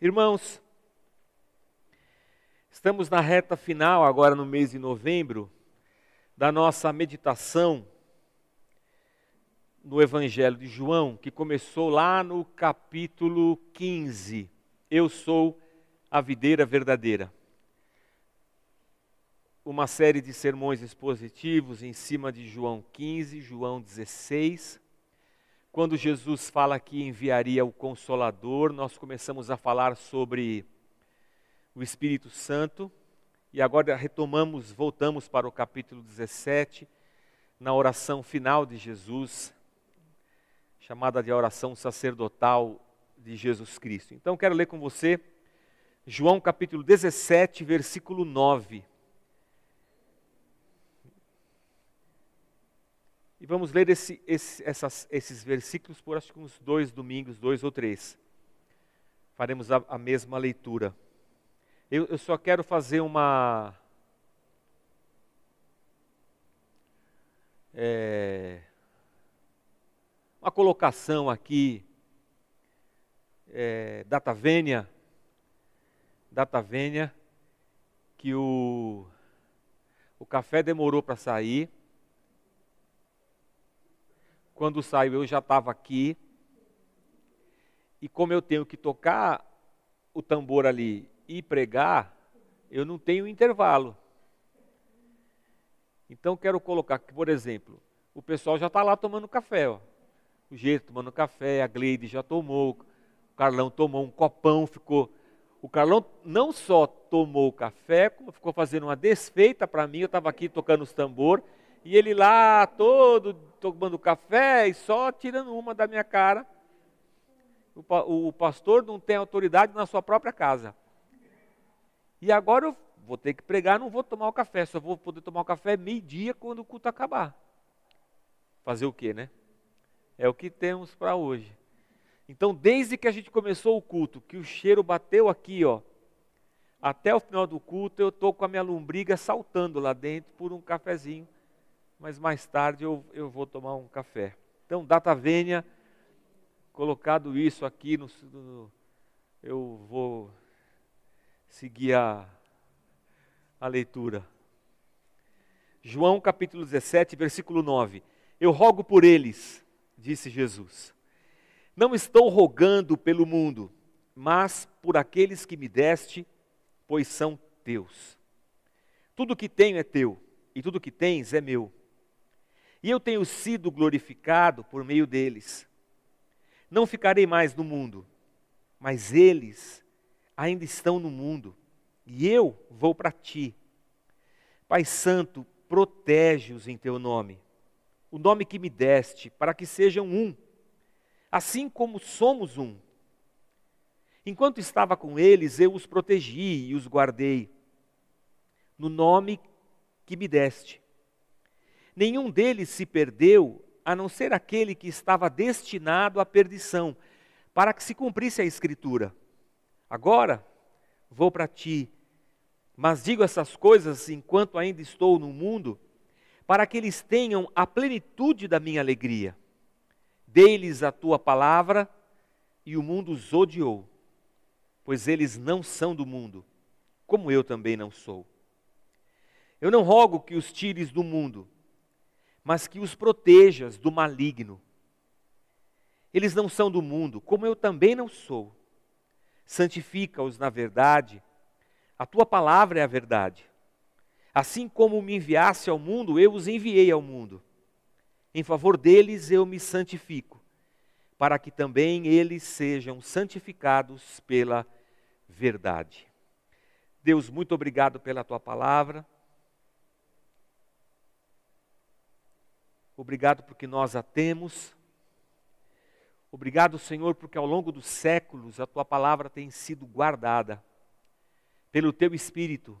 Irmãos, estamos na reta final, agora no mês de novembro, da nossa meditação no Evangelho de João, que começou lá no capítulo 15. Eu sou a videira verdadeira. Uma série de sermões expositivos em cima de João 15, João 16 quando Jesus fala que enviaria o Consolador, nós começamos a falar sobre o Espírito Santo e agora retomamos, voltamos para o capítulo 17, na oração final de Jesus, chamada de oração sacerdotal de Jesus Cristo. Então quero ler com você João capítulo 17, versículo 9. E vamos ler esse, esse, essas, esses versículos por acho que uns dois domingos, dois ou três. Faremos a, a mesma leitura. Eu, eu só quero fazer uma. É, uma colocação aqui, é, data vênia, data vênia, que o, o café demorou para sair, quando saiu, eu já estava aqui. E como eu tenho que tocar o tambor ali e pregar, eu não tenho intervalo. Então quero colocar que, por exemplo, o pessoal já está lá tomando café. Ó. O jeito tomando café, a Gleide já tomou, o Carlão tomou um copão, ficou. O Carlão não só tomou o café, como ficou fazendo uma desfeita para mim. Eu estava aqui tocando os tambor e ele lá todo tomando café e só tirando uma da minha cara. O, o pastor não tem autoridade na sua própria casa. E agora eu vou ter que pregar, não vou tomar o café, só vou poder tomar o café meio-dia quando o culto acabar. Fazer o quê, né? É o que temos para hoje. Então, desde que a gente começou o culto, que o cheiro bateu aqui, ó, até o final do culto, eu estou com a minha lombriga saltando lá dentro por um cafezinho mas mais tarde eu, eu vou tomar um café. Então, data vênia, colocado isso aqui, no, no, eu vou seguir a, a leitura. João capítulo 17, versículo 9. Eu rogo por eles, disse Jesus. Não estou rogando pelo mundo, mas por aqueles que me deste, pois são teus. Tudo que tenho é teu, e tudo que tens é meu e eu tenho sido glorificado por meio deles. Não ficarei mais no mundo, mas eles ainda estão no mundo, e eu vou para ti. Pai Santo, protege-os em teu nome, o nome que me deste, para que sejam um, assim como somos um. Enquanto estava com eles, eu os protegi e os guardei, no nome que me deste Nenhum deles se perdeu, a não ser aquele que estava destinado à perdição, para que se cumprisse a Escritura. Agora vou para ti, mas digo essas coisas enquanto ainda estou no mundo, para que eles tenham a plenitude da minha alegria. Dei-lhes a tua palavra e o mundo os odiou, pois eles não são do mundo, como eu também não sou. Eu não rogo que os tires do mundo, mas que os protejas do maligno. Eles não são do mundo, como eu também não sou. Santifica-os na verdade, a tua palavra é a verdade. Assim como me enviasse ao mundo, eu os enviei ao mundo. Em favor deles eu me santifico, para que também eles sejam santificados pela verdade. Deus, muito obrigado pela tua palavra. Obrigado porque nós a temos. Obrigado, Senhor, porque ao longo dos séculos a tua palavra tem sido guardada pelo teu Espírito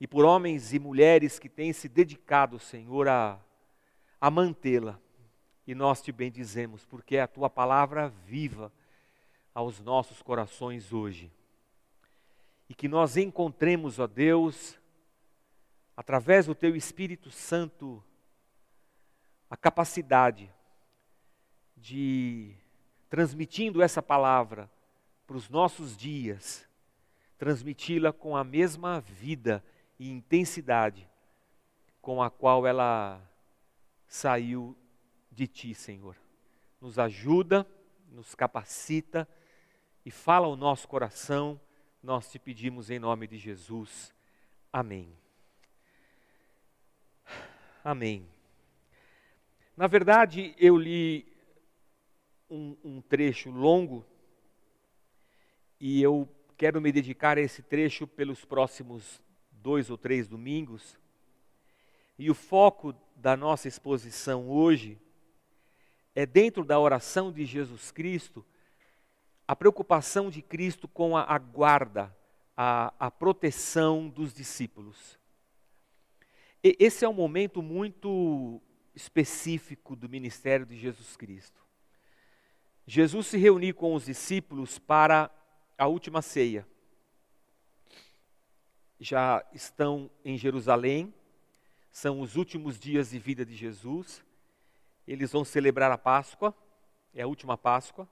e por homens e mulheres que têm se dedicado, Senhor, a, a mantê-la. E nós te bendizemos, porque é a tua palavra viva aos nossos corações hoje. E que nós encontremos, ó Deus, através do teu Espírito Santo, a capacidade de, transmitindo essa palavra, para os nossos dias, transmiti-la com a mesma vida e intensidade com a qual ela saiu de ti, Senhor. Nos ajuda, nos capacita e fala ao nosso coração, nós te pedimos em nome de Jesus. Amém. Amém. Na verdade, eu li um, um, trecho longo e eu quero me dedicar a esse trecho pelos próximos dois ou três domingos. E o foco da nossa exposição hoje é dentro da oração de Jesus Cristo, a preocupação de Cristo com a, a guarda, a, a proteção dos discípulos. E esse é um momento muito específico do ministério de Jesus Cristo. Jesus se reuniu com os discípulos para a última ceia. Já estão em Jerusalém, são os últimos dias de vida de Jesus. Eles vão celebrar a Páscoa, é a última Páscoa.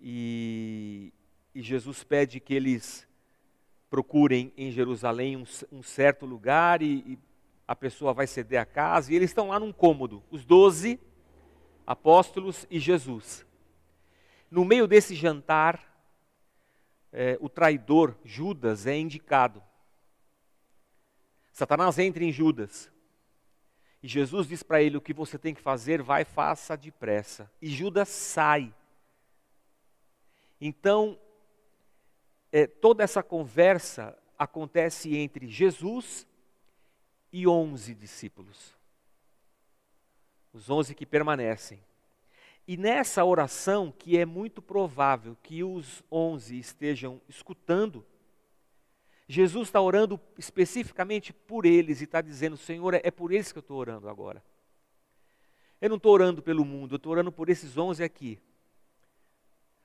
E, e Jesus pede que eles procurem em Jerusalém um, um certo lugar e, e a pessoa vai ceder a casa. E eles estão lá num cômodo, os doze apóstolos e Jesus. No meio desse jantar, é, o traidor Judas é indicado. Satanás entra em Judas. E Jesus diz para ele: O que você tem que fazer, vai, faça depressa. E Judas sai. Então, é, toda essa conversa acontece entre Jesus e onze discípulos. Os onze que permanecem. E nessa oração, que é muito provável que os onze estejam escutando, Jesus está orando especificamente por eles e está dizendo: Senhor, é por eles que eu estou orando agora. Eu não estou orando pelo mundo, eu estou orando por esses onze aqui.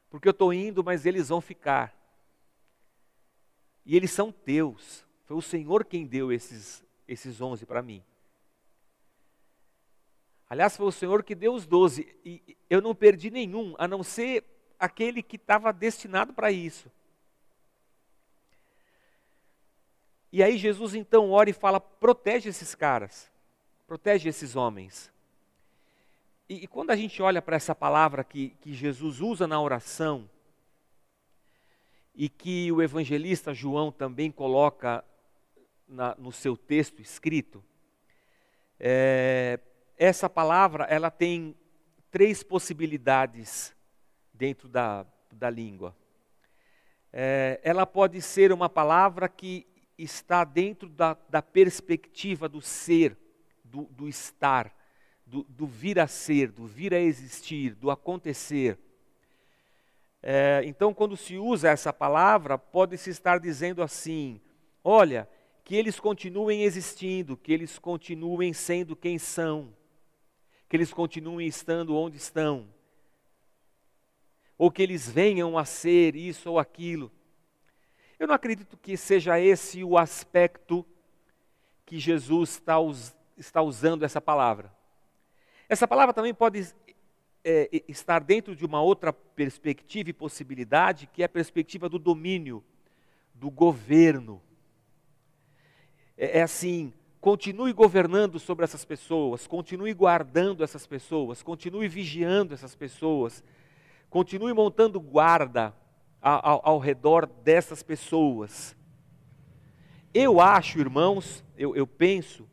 Porque eu estou indo, mas eles vão ficar. E eles são teus. Foi o Senhor quem deu esses, esses onze para mim. Aliás, foi o Senhor que deu os doze. E eu não perdi nenhum, a não ser aquele que estava destinado para isso. E aí Jesus então ora e fala: protege esses caras, protege esses homens. E, e quando a gente olha para essa palavra que, que Jesus usa na oração, e que o evangelista João também coloca na, no seu texto escrito, é, essa palavra ela tem três possibilidades dentro da, da língua. É, ela pode ser uma palavra que está dentro da, da perspectiva do ser, do, do estar, do, do, vir a ser, do vir a existir, do acontecer. É, então, quando se usa essa palavra, pode-se estar dizendo assim: olha, que eles continuem existindo, que eles continuem sendo quem são, que eles continuem estando onde estão, ou que eles venham a ser isso ou aquilo. Eu não acredito que seja esse o aspecto que Jesus está, us está usando essa palavra. Essa palavra também pode é, estar dentro de uma outra perspectiva e possibilidade, que é a perspectiva do domínio, do governo. É, é assim, continue governando sobre essas pessoas, continue guardando essas pessoas, continue vigiando essas pessoas, continue montando guarda ao, ao, redor dessas pessoas. Eu acho, irmãos, eu, eu penso,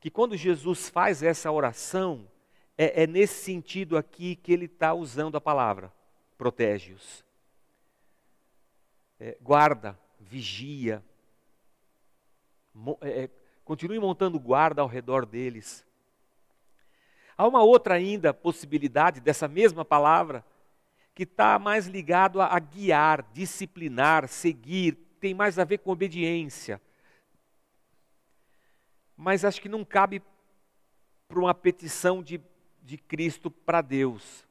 que quando Jesus faz essa oração, é, é nesse sentido aqui que ele está usando a palavra: protege-os. É, guarda, vigia, é, é, continue montando guarda ao redor deles. Há uma outra ainda possibilidade dessa mesma palavra, que está mais ligado a, a guiar, disciplinar, seguir, tem mais a ver com obediência. Mas acho que não cabe para uma petição de de Cristo para Deus.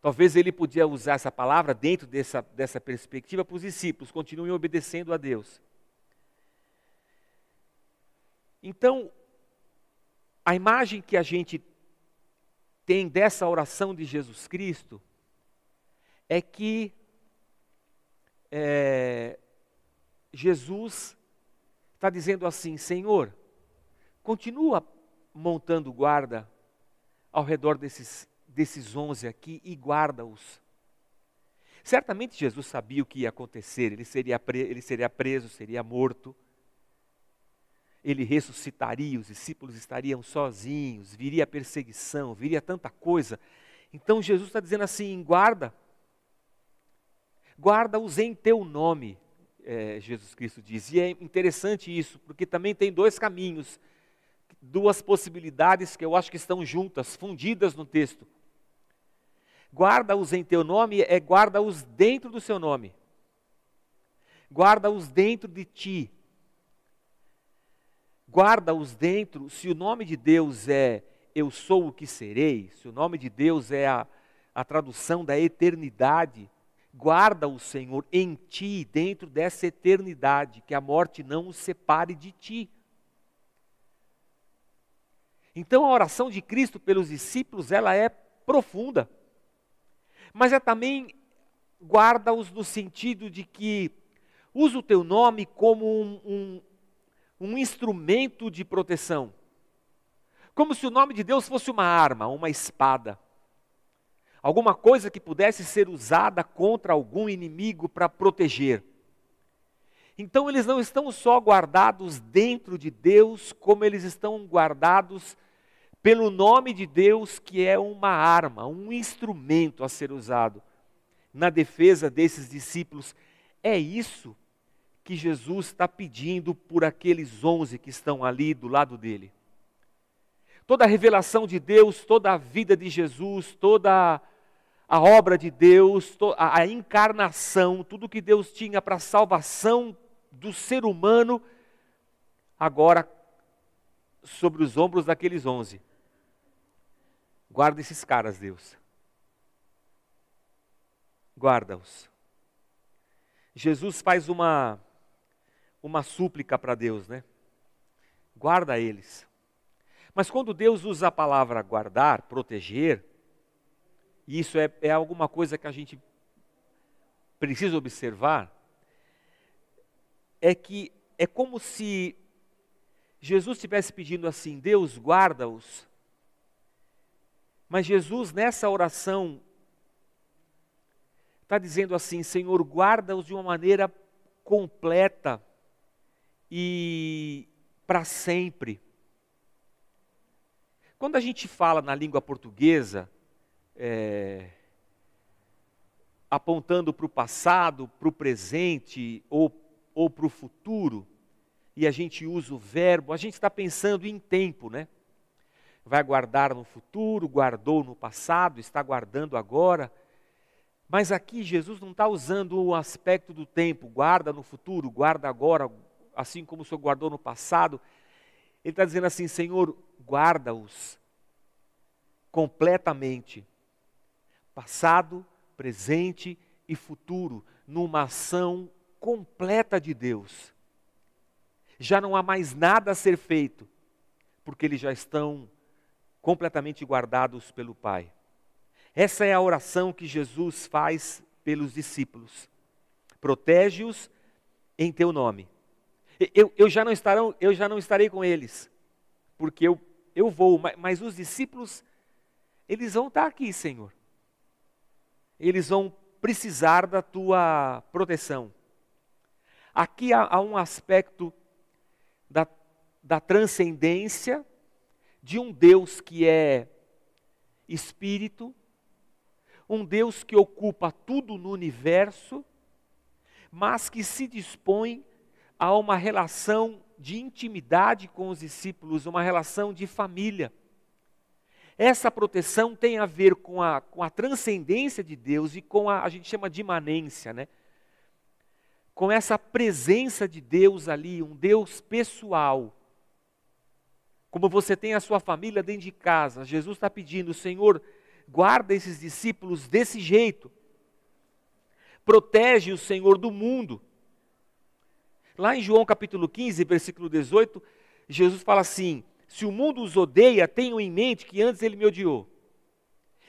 Talvez ele podia usar essa palavra dentro dessa, dessa perspectiva para os discípulos, continuem obedecendo a Deus. Então, a imagem que a gente tem dessa oração de Jesus Cristo é que é, Jesus está dizendo assim: Senhor, continua montando guarda ao redor desses, desses onze aqui e guarda-os. Certamente Jesus sabia o que ia acontecer, ele seria, ele seria preso, seria morto, ele ressuscitaria, os discípulos estariam sozinhos, viria perseguição, viria tanta coisa. Então Jesus está dizendo assim: guarda, guarda-os em teu nome, é, Jesus Cristo diz. E é interessante isso, porque também tem dois caminhos, duas possibilidades que eu acho que estão juntas, fundidas no texto. Guarda-os em teu nome é guarda-os dentro do seu nome. Guarda-os dentro de ti. Guarda-os dentro, se o nome de Deus é eu sou o que serei, se o nome de Deus é a, a tradução da eternidade, guarda o Senhor em ti, dentro dessa eternidade, que a morte não o separe de ti. Então a oração de Cristo pelos discípulos, ela é profunda mas é também guarda-os no sentido de que usa o teu nome como um, um, um instrumento de proteção. Como se o nome de Deus fosse uma arma, uma espada. Alguma coisa que pudesse ser usada contra algum inimigo para proteger. Então eles não estão só guardados dentro de Deus, como eles estão guardados pelo nome de Deus, que é uma arma, um instrumento a ser usado na defesa desses discípulos. É isso que Jesus está pedindo por aqueles onze que estão ali do lado dele. Toda a revelação de Deus, toda a vida de Jesus, toda a obra de Deus, a encarnação, tudo que Deus tinha para a salvação do ser humano, agora sobre os ombros daqueles onze. Guarda esses caras, Deus. Guarda-os. Jesus faz uma uma súplica para Deus, né? Guarda eles. Mas quando Deus usa a palavra guardar, proteger, isso é, é alguma coisa que a gente precisa observar, é que é como se Jesus estivesse pedindo assim: Deus guarda-os mas Jesus, nessa oração, está dizendo assim: Senhor, guarda-os de uma maneira completa e para sempre. Quando a gente fala na língua portuguesa, é, apontando para o passado, para o presente ou, ou para o futuro, e a gente usa o verbo, a gente está pensando em tempo, né? vai guardar no futuro, guardou no passado, está guardando agora. Mas aqui Jesus não está usando o aspecto do tempo, guarda no futuro, guarda agora, assim como o Senhor guardou no passado. Ele está dizendo assim: Senhor, guarda-os completamente, passado, presente e futuro, numa ação completa de Deus. Já não há mais nada a ser feito, porque eles já estão completamente guardados pelo Pai. Essa é a oração que Jesus faz pelos discípulos. Protege-os em teu nome. Eu, eu, já não estarão, eu já não estarei com eles, porque eu, eu vou, mas, mas os discípulos, eles vão estar aqui, Senhor. Eles vão precisar da tua proteção. Aqui há, há um aspecto da, da transcendência de um Deus que é espírito, um Deus que ocupa tudo no universo, mas que se dispõe a uma relação de intimidade com os discípulos, uma relação de família. Essa proteção tem a ver com a, com a transcendência de Deus e com a, a gente chama de imanência, né? Com essa presença de Deus ali, um Deus pessoal, como você tem a sua família dentro de casa, Jesus está pedindo, Senhor, guarda esses discípulos desse jeito. Protege o Senhor do mundo. Lá em João capítulo 15, versículo 18, Jesus fala assim: Se o mundo os odeia, tenham em mente que antes ele me odiou.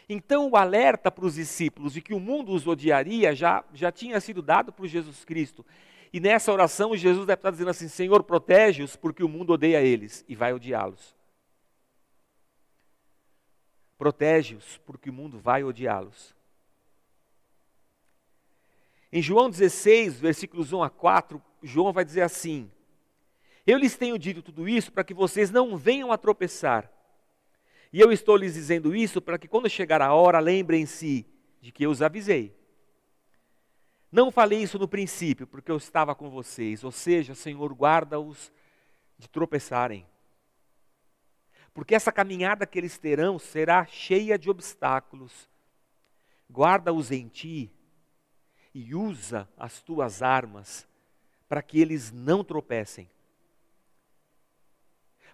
Então, o alerta para os discípulos de que o mundo os odiaria já, já tinha sido dado por Jesus Cristo. E nessa oração, Jesus deve estar dizendo assim: Senhor, protege-os, porque o mundo odeia eles e vai odiá-los. Protege-os, porque o mundo vai odiá-los. Em João 16, versículos 1 a 4, João vai dizer assim: Eu lhes tenho dito tudo isso para que vocês não venham a tropeçar. E eu estou lhes dizendo isso para que quando chegar a hora, lembrem-se de que eu os avisei. Não falei isso no princípio, porque eu estava com vocês, ou seja, Senhor, guarda-os de tropeçarem. Porque essa caminhada que eles terão será cheia de obstáculos. Guarda-os em ti e usa as tuas armas para que eles não tropecem.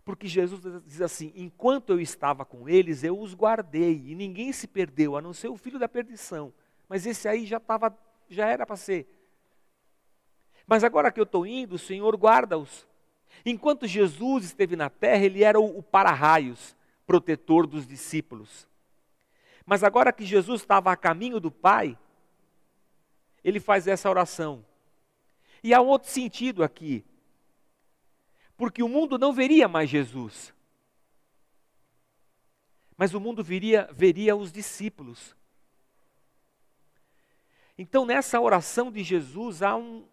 Porque Jesus diz assim: enquanto eu estava com eles, eu os guardei, e ninguém se perdeu, a não ser o filho da perdição. Mas esse aí já estava, já era para ser. Mas agora que eu estou indo, o Senhor guarda-os. Enquanto Jesus esteve na terra, ele era o, o para-raios, protetor dos discípulos. Mas agora que Jesus estava a caminho do Pai, ele faz essa oração. E há um outro sentido aqui porque o mundo não veria mais Jesus. Mas o mundo viria, veria os discípulos. Então, nessa oração de Jesus, há um,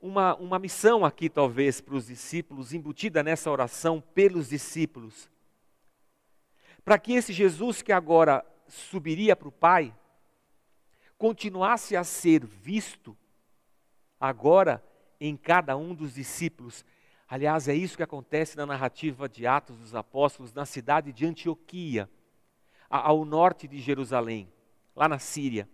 uma, uma missão aqui, talvez, para os discípulos, embutida nessa oração pelos discípulos. Para que esse Jesus que agora subiria para o Pai, continuasse a ser visto agora em cada um dos discípulos. Aliás, é isso que acontece na narrativa de Atos dos Apóstolos, na cidade de Antioquia, ao norte de Jerusalém, lá na Síria.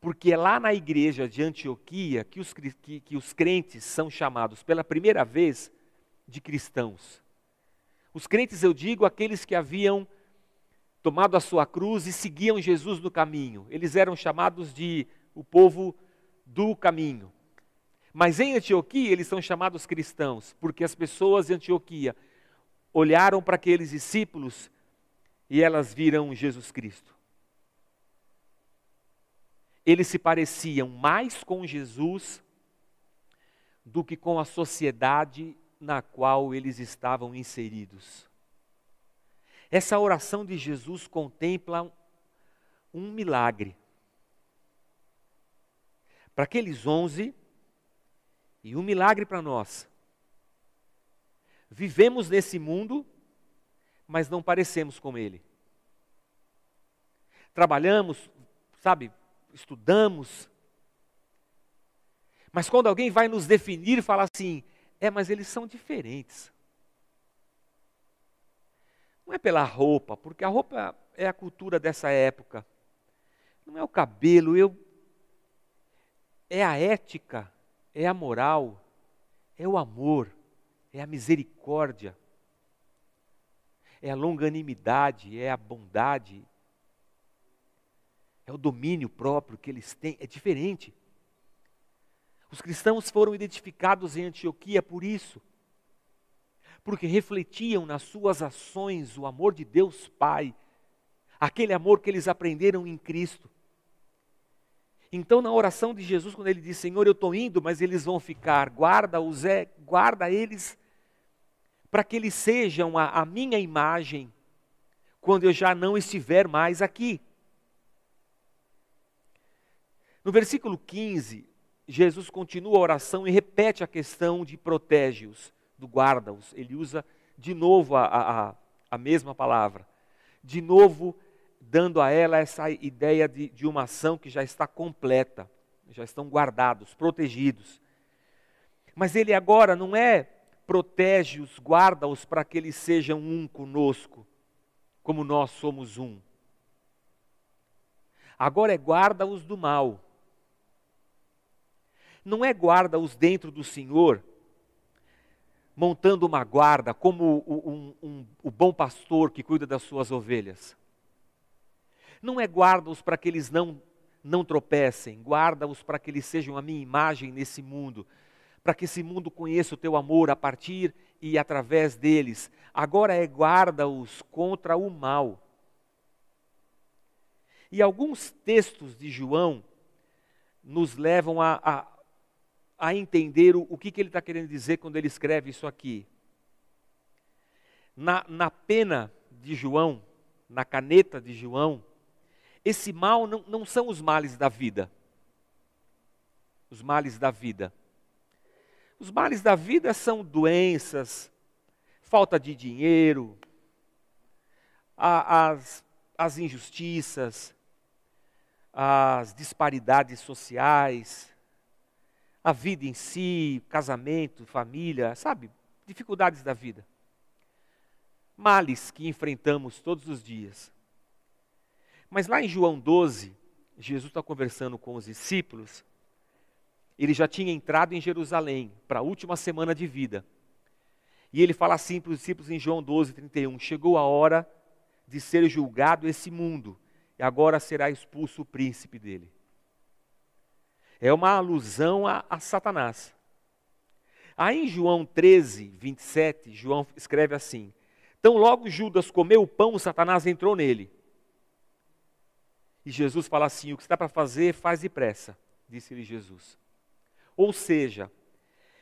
Porque é lá na igreja de Antioquia que os, que, que os crentes são chamados pela primeira vez de cristãos. Os crentes, eu digo, aqueles que haviam tomado a sua cruz e seguiam Jesus no caminho. Eles eram chamados de o povo do caminho. Mas em Antioquia eles são chamados cristãos, porque as pessoas de Antioquia olharam para aqueles discípulos e elas viram Jesus Cristo. Eles se pareciam mais com Jesus do que com a sociedade na qual eles estavam inseridos. Essa oração de Jesus contempla um milagre. Para aqueles onze, e um milagre para nós. Vivemos nesse mundo, mas não parecemos com ele. Trabalhamos, sabe, estudamos. Mas quando alguém vai nos definir, fala assim: é, mas eles são diferentes. Não é pela roupa, porque a roupa é a cultura dessa época. Não é o cabelo, eu é a ética é a moral, é o amor, é a misericórdia, é a longanimidade, é a bondade, é o domínio próprio que eles têm, é diferente. Os cristãos foram identificados em Antioquia por isso, porque refletiam nas suas ações o amor de Deus Pai, aquele amor que eles aprenderam em Cristo. Então, na oração de Jesus, quando ele diz: Senhor, eu estou indo, mas eles vão ficar, guarda-os, é, guarda eles, para que eles sejam a, a minha imagem, quando eu já não estiver mais aqui. No versículo 15, Jesus continua a oração e repete a questão de protege-os, do guarda-os. Ele usa de novo a, a, a mesma palavra. De novo, dando a ela essa ideia de, de uma ação que já está completa, já estão guardados, protegidos. Mas ele agora não é protege-os, guarda-os para que eles sejam um conosco, como nós somos um. Agora é guarda-os do mal. Não é guarda-os dentro do Senhor, montando uma guarda, como o, um, um, bom pastor que cuida das suas ovelhas. Não é guarda-os para que eles não, não tropecem, guarda-os para que eles sejam a minha imagem nesse mundo, para que esse mundo conheça o teu amor a partir e através deles, agora é guarda-os contra o mal. E alguns textos de João nos levam a, a, a entender o, o que, que ele está querendo dizer quando ele escreve isso aqui. Na, na pena de João, na caneta de João, esse mal não, não são os males da vida. Os males da vida. Os males da vida são doenças, falta de dinheiro, as, as injustiças, as disparidades sociais, a vida em si, casamento, família, sabe? Dificuldades da vida. Males que enfrentamos todos os dias. Mas lá em João 12, Jesus está conversando com os discípulos. Ele já tinha entrado em Jerusalém para a última semana de vida. E ele fala assim para os discípulos em João 12, 31: Chegou a hora de ser julgado esse mundo, e agora será expulso o príncipe dele. É uma alusão a, a Satanás. Aí em João 13, 27, João escreve assim: Então logo Judas comeu o pão, Satanás entrou nele. E Jesus fala assim: O que está para fazer, faz depressa, disse-lhe Jesus. Ou seja,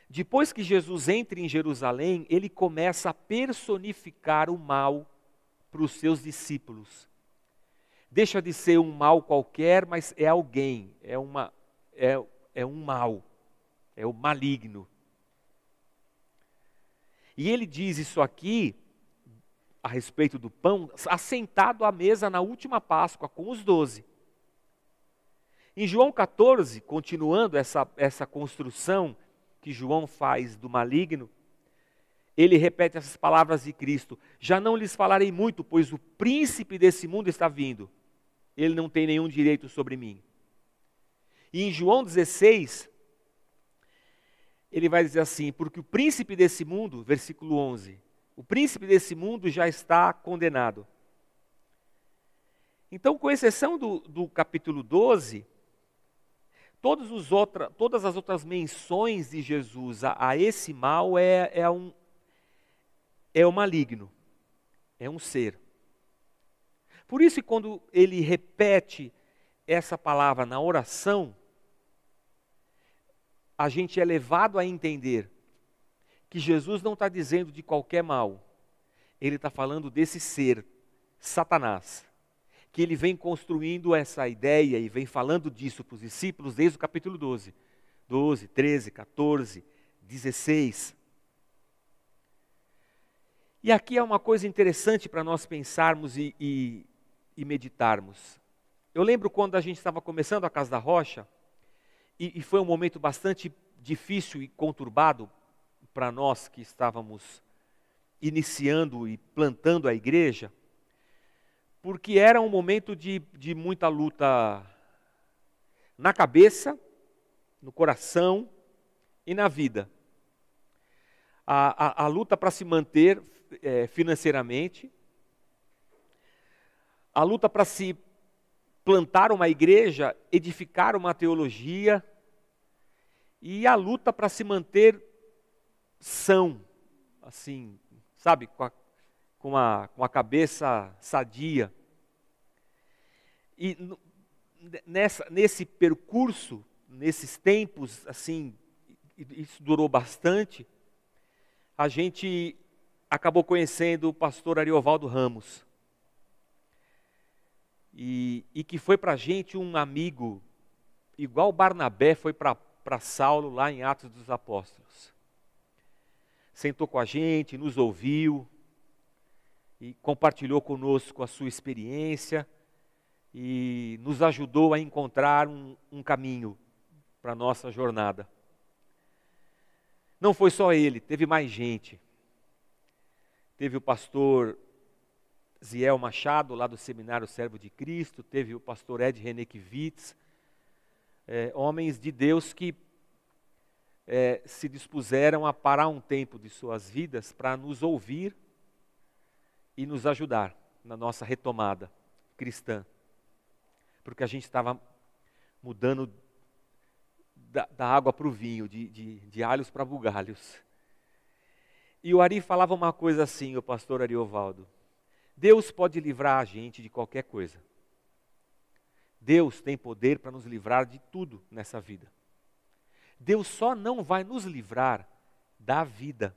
depois que Jesus entra em Jerusalém, ele começa a personificar o mal para os seus discípulos. Deixa de ser um mal qualquer, mas é alguém, é, uma, é, é um mal, é o maligno. E ele diz isso aqui a respeito do pão, assentado à mesa na última Páscoa com os doze. Em João 14, continuando essa, essa construção que João faz do maligno, ele repete essas palavras de Cristo: Já não lhes falarei muito, pois o príncipe desse mundo está vindo. Ele não tem nenhum direito sobre mim. E em João 16, ele vai dizer assim: Porque o príncipe desse mundo, versículo 11, o príncipe desse mundo já está condenado. Então, com exceção do, do capítulo 12, Todos os outra, todas as outras menções de Jesus a, a esse mal é, é, um, é o maligno, é um ser. Por isso, quando ele repete essa palavra na oração, a gente é levado a entender que Jesus não está dizendo de qualquer mal, ele está falando desse ser, Satanás que ele vem construindo essa ideia e vem falando disso para os discípulos desde o capítulo 12. 12, 13, 14, 16. E aqui é uma coisa interessante para nós pensarmos e, e, e, meditarmos. Eu lembro quando a gente estava começando a Casa da Rocha, e, e foi um momento bastante difícil e conturbado para nós que estávamos iniciando e plantando a igreja porque era um momento de, de muita luta na cabeça, no coração e na vida. A, a, a luta para se manter é, financeiramente, a luta para se plantar uma igreja, edificar uma teologia, e a luta para se manter são, assim, sabe, com a, com a, com a cabeça sadia. E nessa, nesse percurso, nesses tempos, assim, isso durou bastante, a gente acabou conhecendo o pastor Ariovaldo Ramos. E, e que foi para a gente um amigo, igual Barnabé foi para Saulo lá em Atos dos Apóstolos. Sentou com a gente, nos ouviu, e compartilhou conosco a sua experiência e nos ajudou a encontrar um, um caminho para a nossa jornada. Não foi só ele, teve mais gente. Teve o pastor Ziel Machado, lá do Seminário Servo de Cristo, teve o pastor Ed Renekiewicz, é, homens de Deus que é, se dispuseram a parar um tempo de suas vidas para nos ouvir e nos ajudar na nossa retomada cristã. Porque a gente estava mudando da, da água para o vinho, de, de, de alhos para bugalhos. E o Ari falava uma coisa assim, o pastor Ariovaldo. Deus pode livrar a gente de qualquer coisa. Deus tem poder para nos livrar de tudo nessa vida. Deus só não vai nos livrar da vida.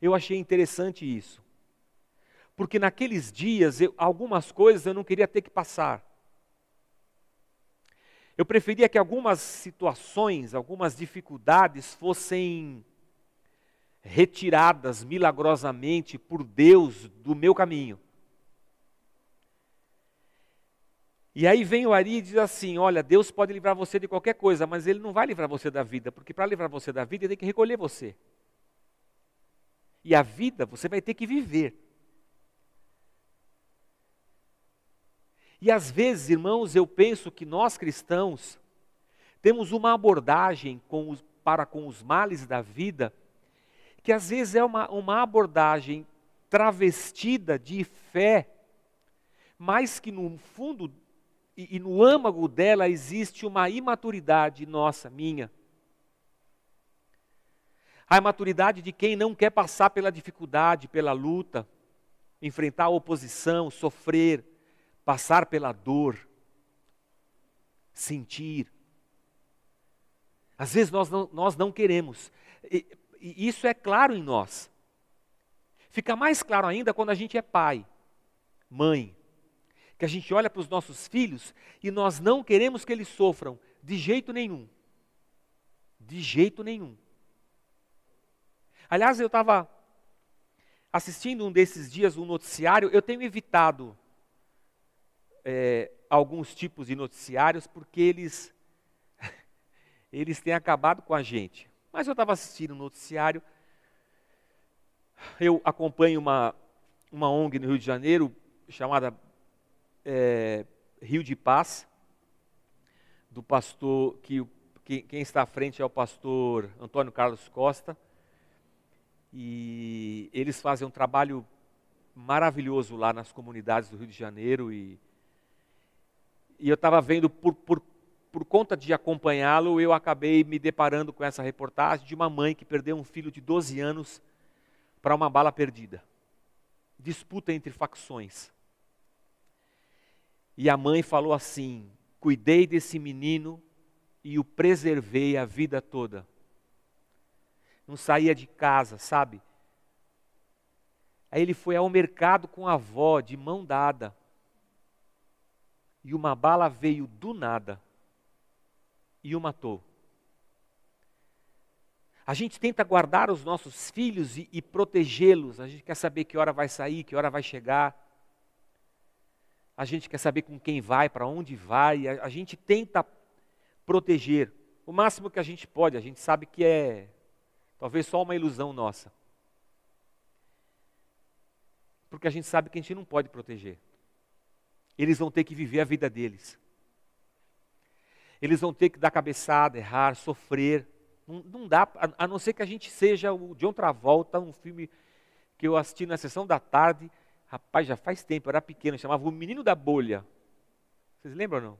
Eu achei interessante isso. Porque naqueles dias, eu, algumas coisas eu não queria ter que passar. Eu preferia que algumas situações, algumas dificuldades fossem retiradas milagrosamente por Deus do meu caminho. E aí vem o Ari e diz assim: Olha, Deus pode livrar você de qualquer coisa, mas Ele não vai livrar você da vida, porque para livrar você da vida, Ele tem que recolher você. E a vida você vai ter que viver. E às vezes, irmãos, eu penso que nós cristãos temos uma abordagem com os, para com os males da vida, que às vezes é uma, uma abordagem travestida de fé, mas que no fundo e, e no âmago dela existe uma imaturidade nossa, minha. A imaturidade de quem não quer passar pela dificuldade, pela luta, enfrentar a oposição, sofrer, passar pela dor, sentir. Às vezes nós não, nós não queremos. E, isso é claro em nós. Fica mais claro ainda quando a gente é pai, mãe que a gente olha para os nossos filhos e nós não queremos que eles sofram de jeito nenhum. De jeito nenhum. Aliás, eu estava assistindo um desses dias um noticiário, eu tenho evitado é, alguns tipos de noticiários porque eles, eles têm acabado com a gente. Mas eu estava assistindo um noticiário, eu acompanho uma, uma ONG no Rio de Janeiro chamada é, Rio de Paz, do pastor, que, que, quem está à frente é o pastor Antônio Carlos Costa, e eles fazem um trabalho maravilhoso lá nas comunidades do Rio de Janeiro, e, e eu estava vendo, por, por, por conta de acompanhá-lo, eu acabei me deparando com essa reportagem de uma mãe que perdeu um filho de 12 anos para uma bala perdida. Disputa entre facções. E a mãe falou assim: Cuidei desse menino e o preservei a vida toda. Não saía de casa, sabe? Aí ele foi ao mercado com a avó, de mão dada. E uma bala veio do nada e o matou. A gente tenta guardar os nossos filhos e, e protegê-los. A gente quer saber que hora vai sair, que hora vai chegar a gente quer saber com quem vai, para onde vai, a, a, gente tenta proteger o máximo que a gente pode, a gente sabe que é talvez só uma ilusão nossa. Porque a gente sabe que a gente não pode proteger. Eles vão ter que viver a vida deles. Eles vão ter que dar cabeçada, errar, sofrer. Não, não dá, a, a não ser que a gente seja o de outra volta, um filme que eu assisti na sessão da tarde, Rapaz, já faz tempo, eu era pequeno, chamava o menino da bolha. Vocês lembram ou não?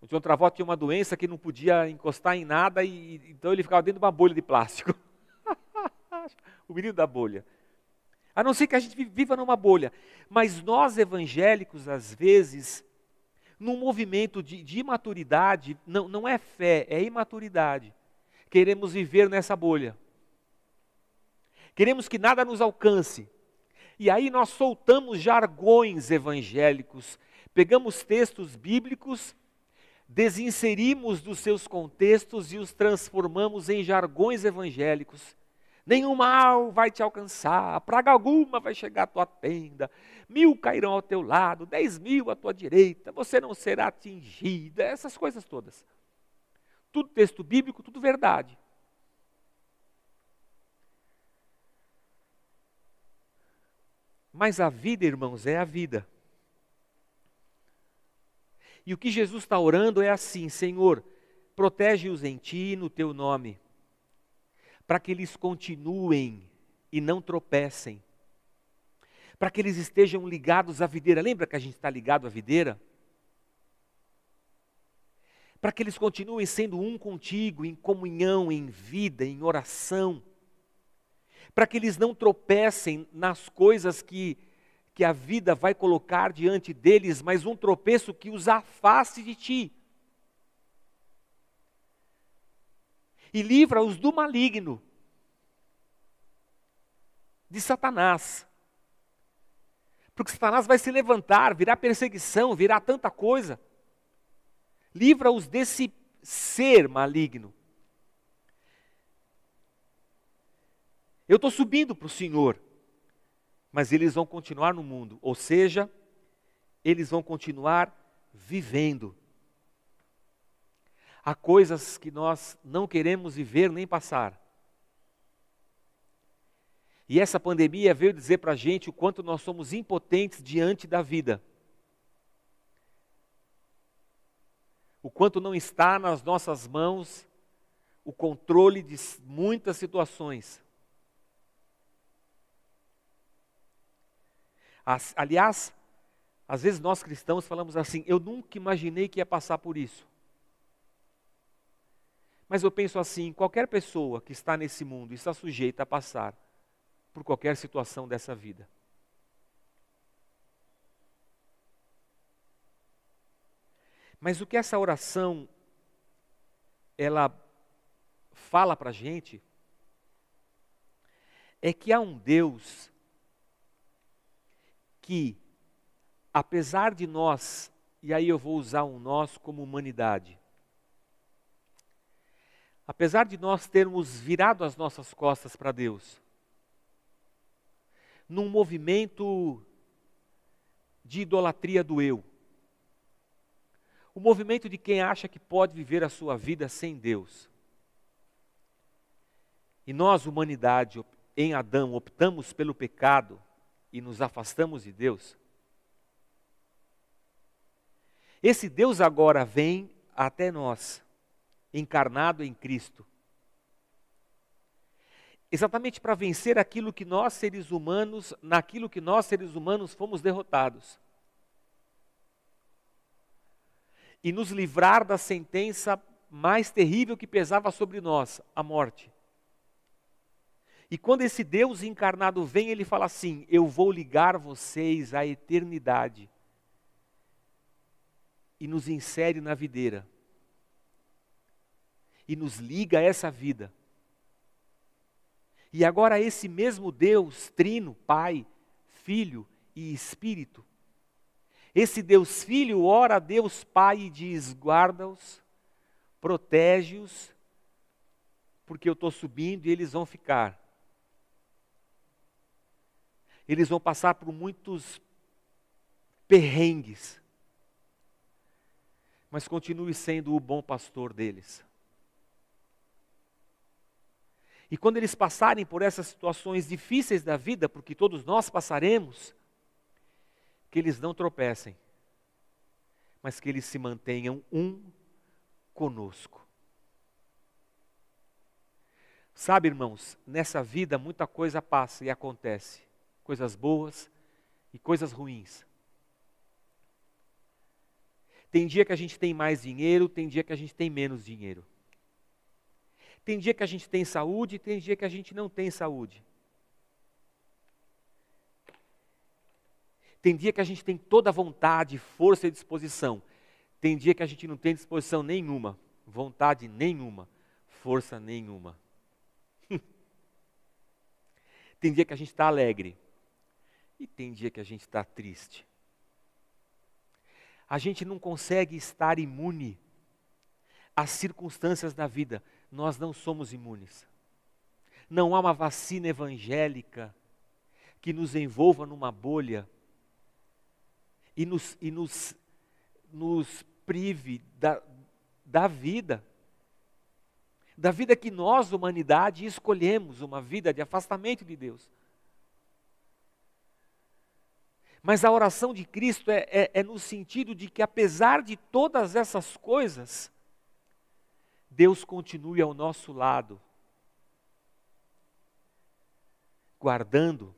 O John Travolta tinha uma doença que não podia encostar em nada, e então ele ficava dentro de uma bolha de plástico. o menino da bolha. A não ser que a gente viva numa bolha. Mas nós evangélicos, às vezes, num movimento de, de imaturidade, não, não é fé, é imaturidade. Queremos viver nessa bolha. Queremos que nada nos alcance. E aí nós soltamos jargões evangélicos, pegamos textos bíblicos, desinserimos dos seus contextos e os transformamos em jargões evangélicos. Nenhum mal vai te alcançar, praga alguma vai chegar à tua tenda, mil cairão ao teu lado, dez mil à tua direita, você não será atingida, essas coisas todas. Tudo texto bíblico, tudo verdade. Mas a vida, irmãos, é a vida. E o que Jesus está orando é assim: Senhor, protege-os em ti, no teu nome, para que eles continuem e não tropecem, para que eles estejam ligados à videira. Lembra que a gente está ligado à videira? Para que eles continuem sendo um contigo, em comunhão, em vida, em oração. para que eles não tropecem nas coisas que, que a vida vai colocar diante deles, mas um tropeço que os afaste de ti. E livra-os do maligno, de Satanás. Porque Satanás vai se levantar, virá perseguição, virá tanta coisa. Livra-os desse ser maligno. Eu estou subindo para o Senhor, mas eles vão continuar no mundo, ou seja, eles vão continuar vivendo. Há coisas que nós não queremos viver nem passar. E essa pandemia veio dizer para a gente o quanto nós somos impotentes diante da vida. O quanto não está nas nossas mãos o controle de muitas situações. As, aliás, às vezes nós cristãos falamos assim: eu nunca imaginei que ia passar por isso. Mas eu penso assim: qualquer pessoa que está nesse mundo está sujeita a passar por qualquer situação dessa vida. Mas o que essa oração ela fala para a gente é que há um Deus que, apesar de nós, e aí eu vou usar um nós como humanidade, apesar de nós termos virado as nossas costas para Deus, num movimento de idolatria do eu. O movimento de quem acha que pode viver a sua vida sem Deus. E nós, humanidade, em Adão, optamos pelo pecado e nos afastamos de Deus. Esse Deus agora vem até nós, encarnado em Cristo, exatamente para vencer aquilo que nós seres humanos, naquilo que nós seres humanos fomos derrotados. E nos livrar da sentença mais terrível que pesava sobre nós, a morte. E quando esse Deus encarnado vem, ele fala assim: Eu vou ligar vocês à eternidade. E nos insere na videira. E nos liga a essa vida e agora esse mesmo Deus, Trino, Pai, Filho e Espírito, esse Deus Filho ora a Deus Pai e diz: guarda-os, protege-os, porque eu estou subindo e eles vão ficar. Eles vão passar por muitos perrengues, mas continue sendo o bom pastor deles. E quando eles passarem por essas situações difíceis da vida, porque todos nós passaremos, que eles não tropecem, mas que eles se mantenham um conosco. Sabe, irmãos, nessa vida muita coisa passa e acontece, coisas boas e coisas ruins. Tem dia que a gente tem mais dinheiro, tem dia que a gente tem menos dinheiro. Tem dia que a gente tem saúde, tem dia que a gente não tem saúde. Tem dia que a gente tem toda a vontade, força e disposição. Tem dia que a gente não tem disposição nenhuma, vontade nenhuma, força nenhuma. tem dia que a gente está alegre e tem dia que a gente está triste. A gente não consegue estar imune às circunstâncias da vida nós não somos imunes. Não há uma vacina evangélica que nos envolva numa bolha e nos, e nos, nos prive da, da vida. Da vida que nós, humanidade, escolhemos, uma vida de afastamento de Deus. Mas a oração de Cristo é, é, é no sentido de que, apesar de todas essas coisas, Deus continue ao nosso lado, guardando,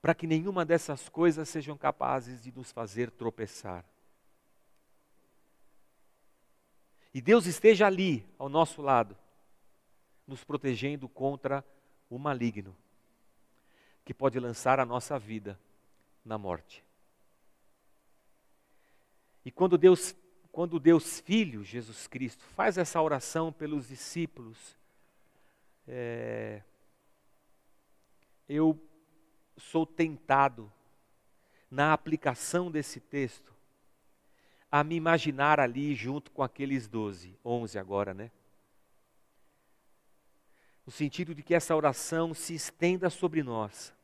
para que nenhuma dessas coisas sejam capazes de nos fazer tropeçar. E Deus esteja ali, ao nosso lado, nos protegendo contra o maligno, que pode lançar a nossa vida na morte. E quando Deus, quando Deus Filho, Jesus Cristo, faz essa oração pelos discípulos, é, eu sou tentado, na aplicação desse texto, a me imaginar ali junto com aqueles doze, onze agora, né? No sentido de que essa oração se estenda sobre nós.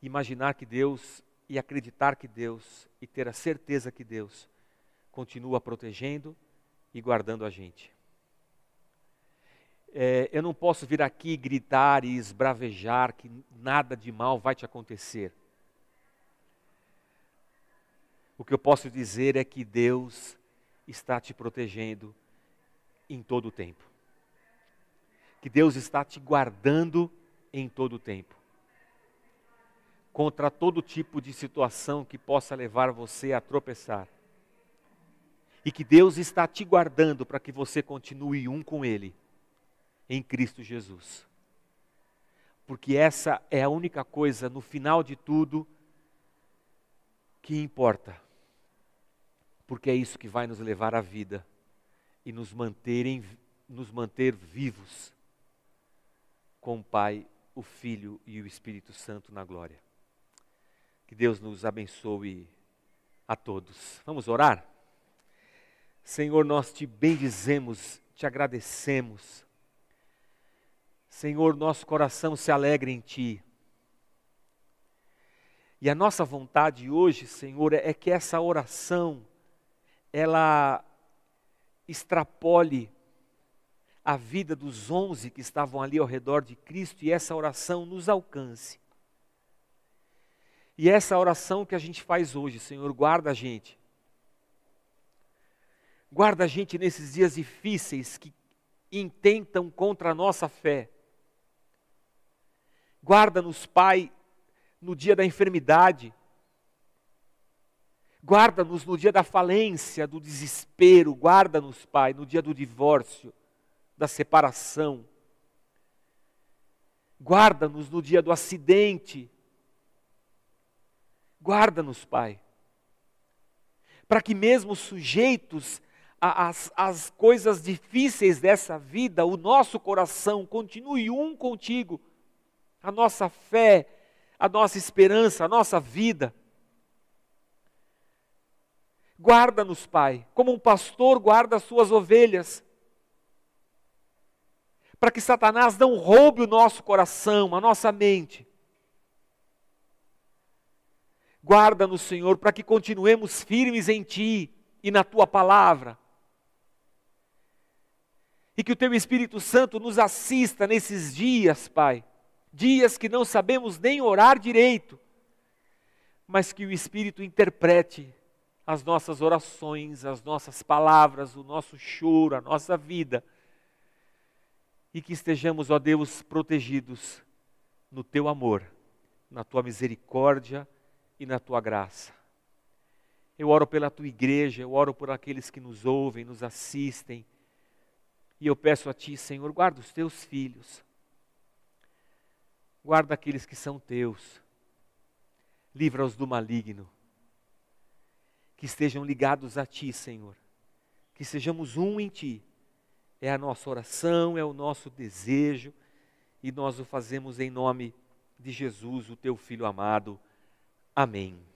Imaginar que Deus e acreditar que Deus e ter a certeza que Deus continua protegendo e guardando a gente. É, eu não posso vir aqui gritar e esbravejar que nada de mal vai te acontecer. O que eu posso dizer é que Deus está te protegendo em todo o tempo. Que Deus está te guardando em todo o tempo. Contra todo tipo de situação que possa levar você a tropeçar. E que Deus está te guardando para que você continue um com Ele em Cristo Jesus. Porque essa é a única coisa, no final de tudo, que importa. Porque é isso que vai nos levar à vida e nos manter, em, nos manter vivos com o Pai, o Filho e o Espírito Santo na glória. Que Deus nos abençoe a todos. Vamos orar? Senhor, nós te bendizemos, te agradecemos Senhor, nosso coração se alegra em Ti. E a nossa vontade hoje, Senhor, é que essa oração, ela extrapole a vida dos onze que estavam ali ao redor de Cristo e essa oração nos alcance. E essa oração que a gente faz hoje, Senhor, guarda a gente. Guarda a gente nesses dias difíceis que intentam contra a nossa fé. Guarda-nos, Pai, no dia da enfermidade. Guarda-nos no dia da falência, do desespero. Guarda-nos, Pai, no dia do divórcio, da separação. Guarda-nos no dia do acidente. Guarda-nos, Pai. Para que, mesmo sujeitos às, às coisas difíceis dessa vida, o nosso coração continue um contigo a nossa fé, a nossa esperança, a nossa vida. Guarda-nos, Pai, como um pastor guarda as suas ovelhas, para que Satanás não roube o nosso coração, a nossa mente. Guarda-nos, Senhor, para que continuemos firmes em Ti e na Tua palavra. E que o Teu Espírito Santo nos assista nesses dias, Pai dias que não sabemos nem orar direito, mas que o Espírito interprete as nossas orações, as nossas palavras, o nosso choro, a nossa vida, e que estejamos, ó Deus, protegidos no teu amor, na tua misericórdia e na tua graça. Eu oro pela tua igreja, eu oro por aqueles que nos ouvem, nos assistem, e eu peço a ti, Senhor, guarda os teus filhos Guarda aqueles que são teus. Livra-os do maligno. Que estejam ligados a ti, Senhor. Que sejamos um em ti. É a nossa oração, é o nosso desejo. E nós o fazemos em nome de Jesus, o teu filho amado. Amém.